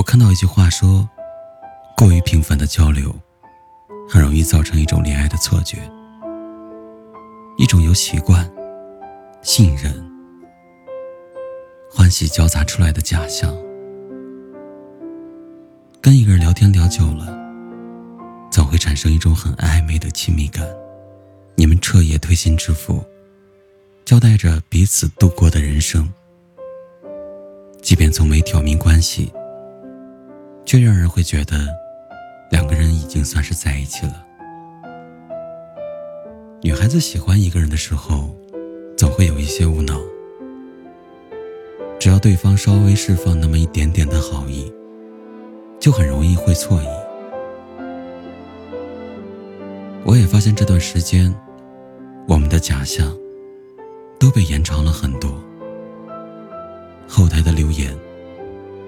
我看到一句话说：“过于频繁的交流，很容易造成一种恋爱的错觉，一种由习惯、信任、欢喜交杂出来的假象。跟一个人聊天聊久了，总会产生一种很暧昧的亲密感。你们彻夜推心置腹，交代着彼此度过的人生，即便从没挑明关系。”却让人会觉得，两个人已经算是在一起了。女孩子喜欢一个人的时候，总会有一些无脑。只要对方稍微释放那么一点点的好意，就很容易会错意。我也发现这段时间，我们的假象都被延长了很多，后台的留言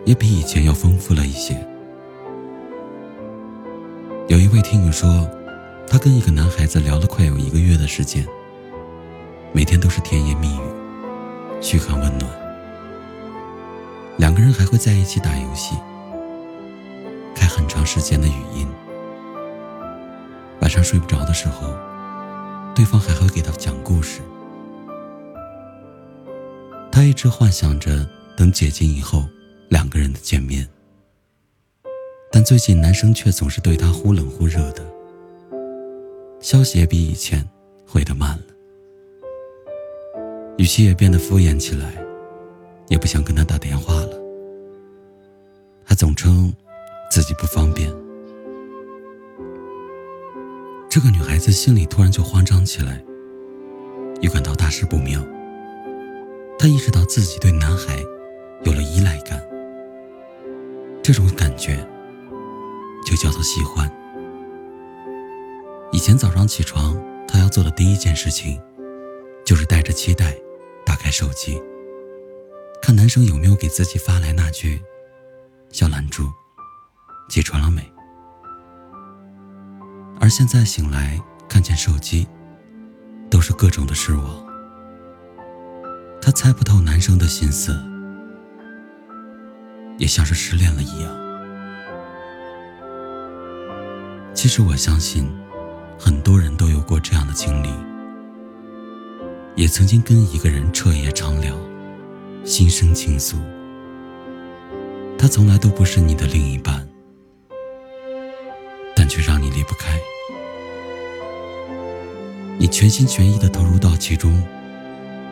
也比以前要丰富了一些。有一位听友说，他跟一个男孩子聊了快有一个月的时间，每天都是甜言蜜语，嘘寒问暖。两个人还会在一起打游戏，开很长时间的语音。晚上睡不着的时候，对方还会给他讲故事。他一直幻想着等解禁以后两个人的见面。但最近男生却总是对她忽冷忽热的，消息也比以前回得慢了，语气也变得敷衍起来，也不想跟他打电话了，还总称自己不方便。这个女孩子心里突然就慌张起来，预感到大事不妙。她意识到自己对男孩有了依赖感，这种感觉。就叫做喜欢。以前早上起床，他要做的第一件事情，就是带着期待打开手机，看男生有没有给自己发来那句“小兰珠，起床了没？”而现在醒来，看见手机，都是各种的失望。他猜不透男生的心思，也像是失恋了一样。其实我相信，很多人都有过这样的经历，也曾经跟一个人彻夜长聊，心生倾诉。他从来都不是你的另一半，但却让你离不开。你全心全意的投入到其中，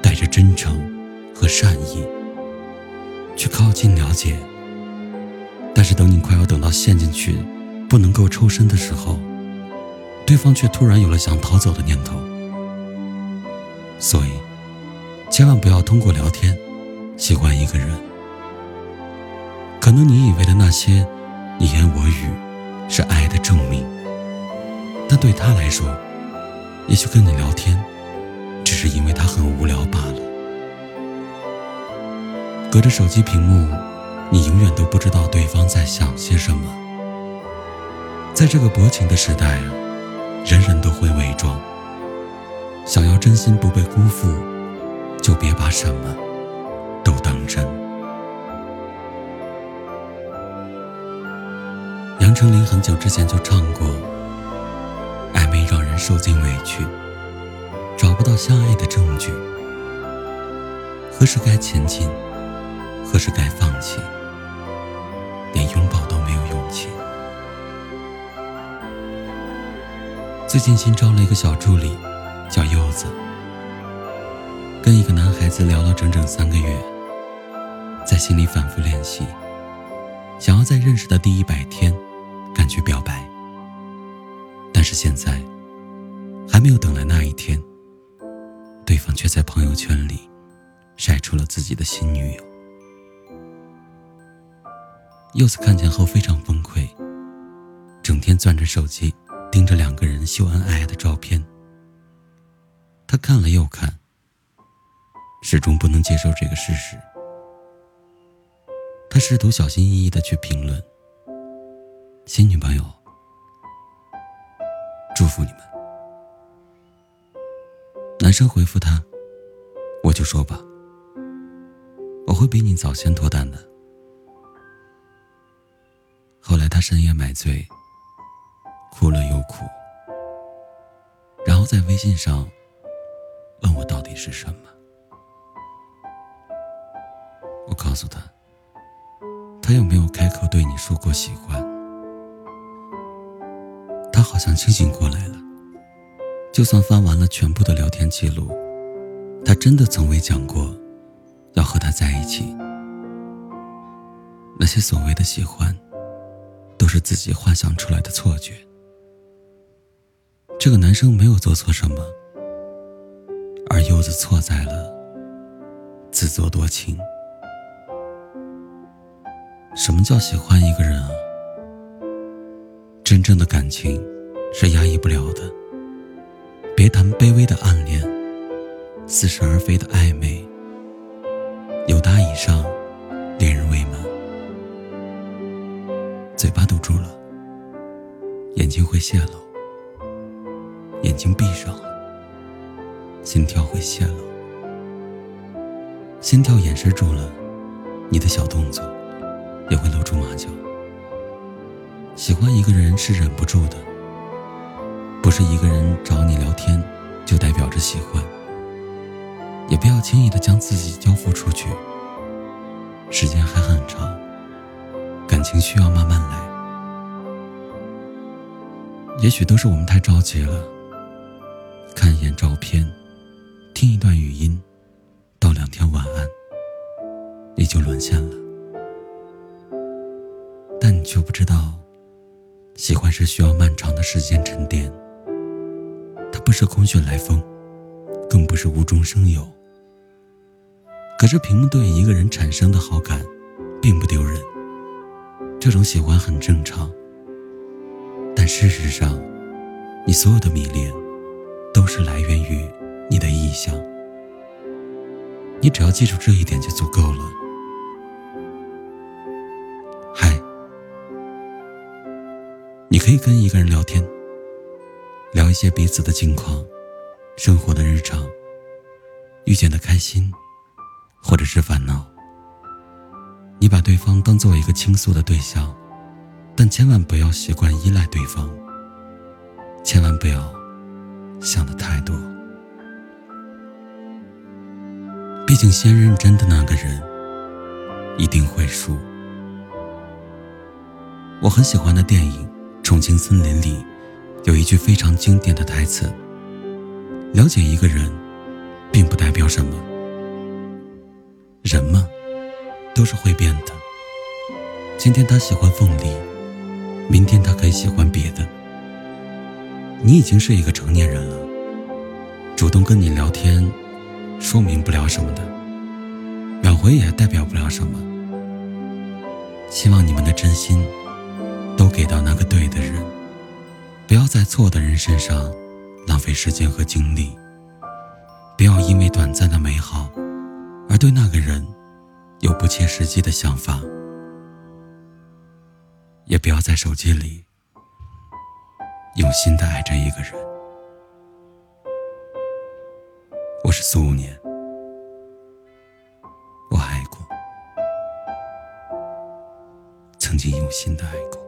带着真诚和善意去靠近了解，但是等你快要等到陷进去。不能够抽身的时候，对方却突然有了想逃走的念头。所以，千万不要通过聊天喜欢一个人。可能你以为的那些你言我语是爱的证明，但对他来说，也许跟你聊天只是因为他很无聊罢了。隔着手机屏幕，你永远都不知道对方在想些什么。在这个薄情的时代，人人都会伪装。想要真心不被辜负，就别把什么都当真。杨丞琳很久之前就唱过：“暧昧让人受尽委屈，找不到相爱的证据。何时该前进，何时该放弃，连拥抱都最近新招了一个小助理，叫柚子。跟一个男孩子聊了整整三个月，在心里反复练习，想要在认识的第一百天，敢去表白。但是现在，还没有等来那一天，对方却在朋友圈里晒出了自己的新女友。柚子看见后非常崩溃，整天攥着手机。盯着两个人秀恩爱的照片，他看了又看，始终不能接受这个事实。他试图小心翼翼的去评论：“新女朋友，祝福你们。”男生回复他：“我就说吧，我会比你早先脱单的。”后来他深夜买醉，哭了又哭，然后在微信上问我到底是什么。我告诉他，他有没有开口对你说过喜欢？他好像清醒过来了。就算翻完了全部的聊天记录，他真的从未讲过要和他在一起。那些所谓的喜欢，都是自己幻想出来的错觉。这个男生没有做错什么，而柚子错在了自作多情。什么叫喜欢一个人啊？真正的感情是压抑不了的。别谈卑微的暗恋，似是而非的暧昧。有达以上，恋人未满。嘴巴堵住了，眼睛会泄露；眼睛闭上，心跳会泄露。心跳掩饰住了，你的小动作也会露出马脚。喜欢一个人是忍不住的。不是一个人找你聊天，就代表着喜欢。也不要轻易的将自己交付出去。时间还很长，感情需要慢慢来。也许都是我们太着急了，眼照片，听一段语音，道两天晚安，你就沦陷了。但你却不知道，喜欢是需要漫长的时间沉淀。它不是空穴来风，更不是无中生有。可是屏幕对一个人产生的好感，并不丢人。这种喜欢很正常。但事实上，你所有的迷恋，都是来源于你的意向。你只要记住这一点就足够了。嗨，你可以跟一个人聊天。聊一些彼此的近况、生活的日常、遇见的开心，或者是烦恼。你把对方当做一个倾诉的对象，但千万不要习惯依赖对方。千万不要想的太多，毕竟先认真的那个人一定会输。我很喜欢的电影《重庆森林》里。有一句非常经典的台词：“了解一个人，并不代表什么。人嘛，都是会变的。今天他喜欢凤梨，明天他可以喜欢别的。你已经是一个成年人了，主动跟你聊天，说明不了什么的，挽回也代表不了什么。希望你们的真心，都给到那个对的人。”不要在错的人身上浪费时间和精力，不要因为短暂的美好而对那个人有不切实际的想法，也不要在手机里用心的爱着一个人。我是苏五年，我爱过，曾经用心的爱过。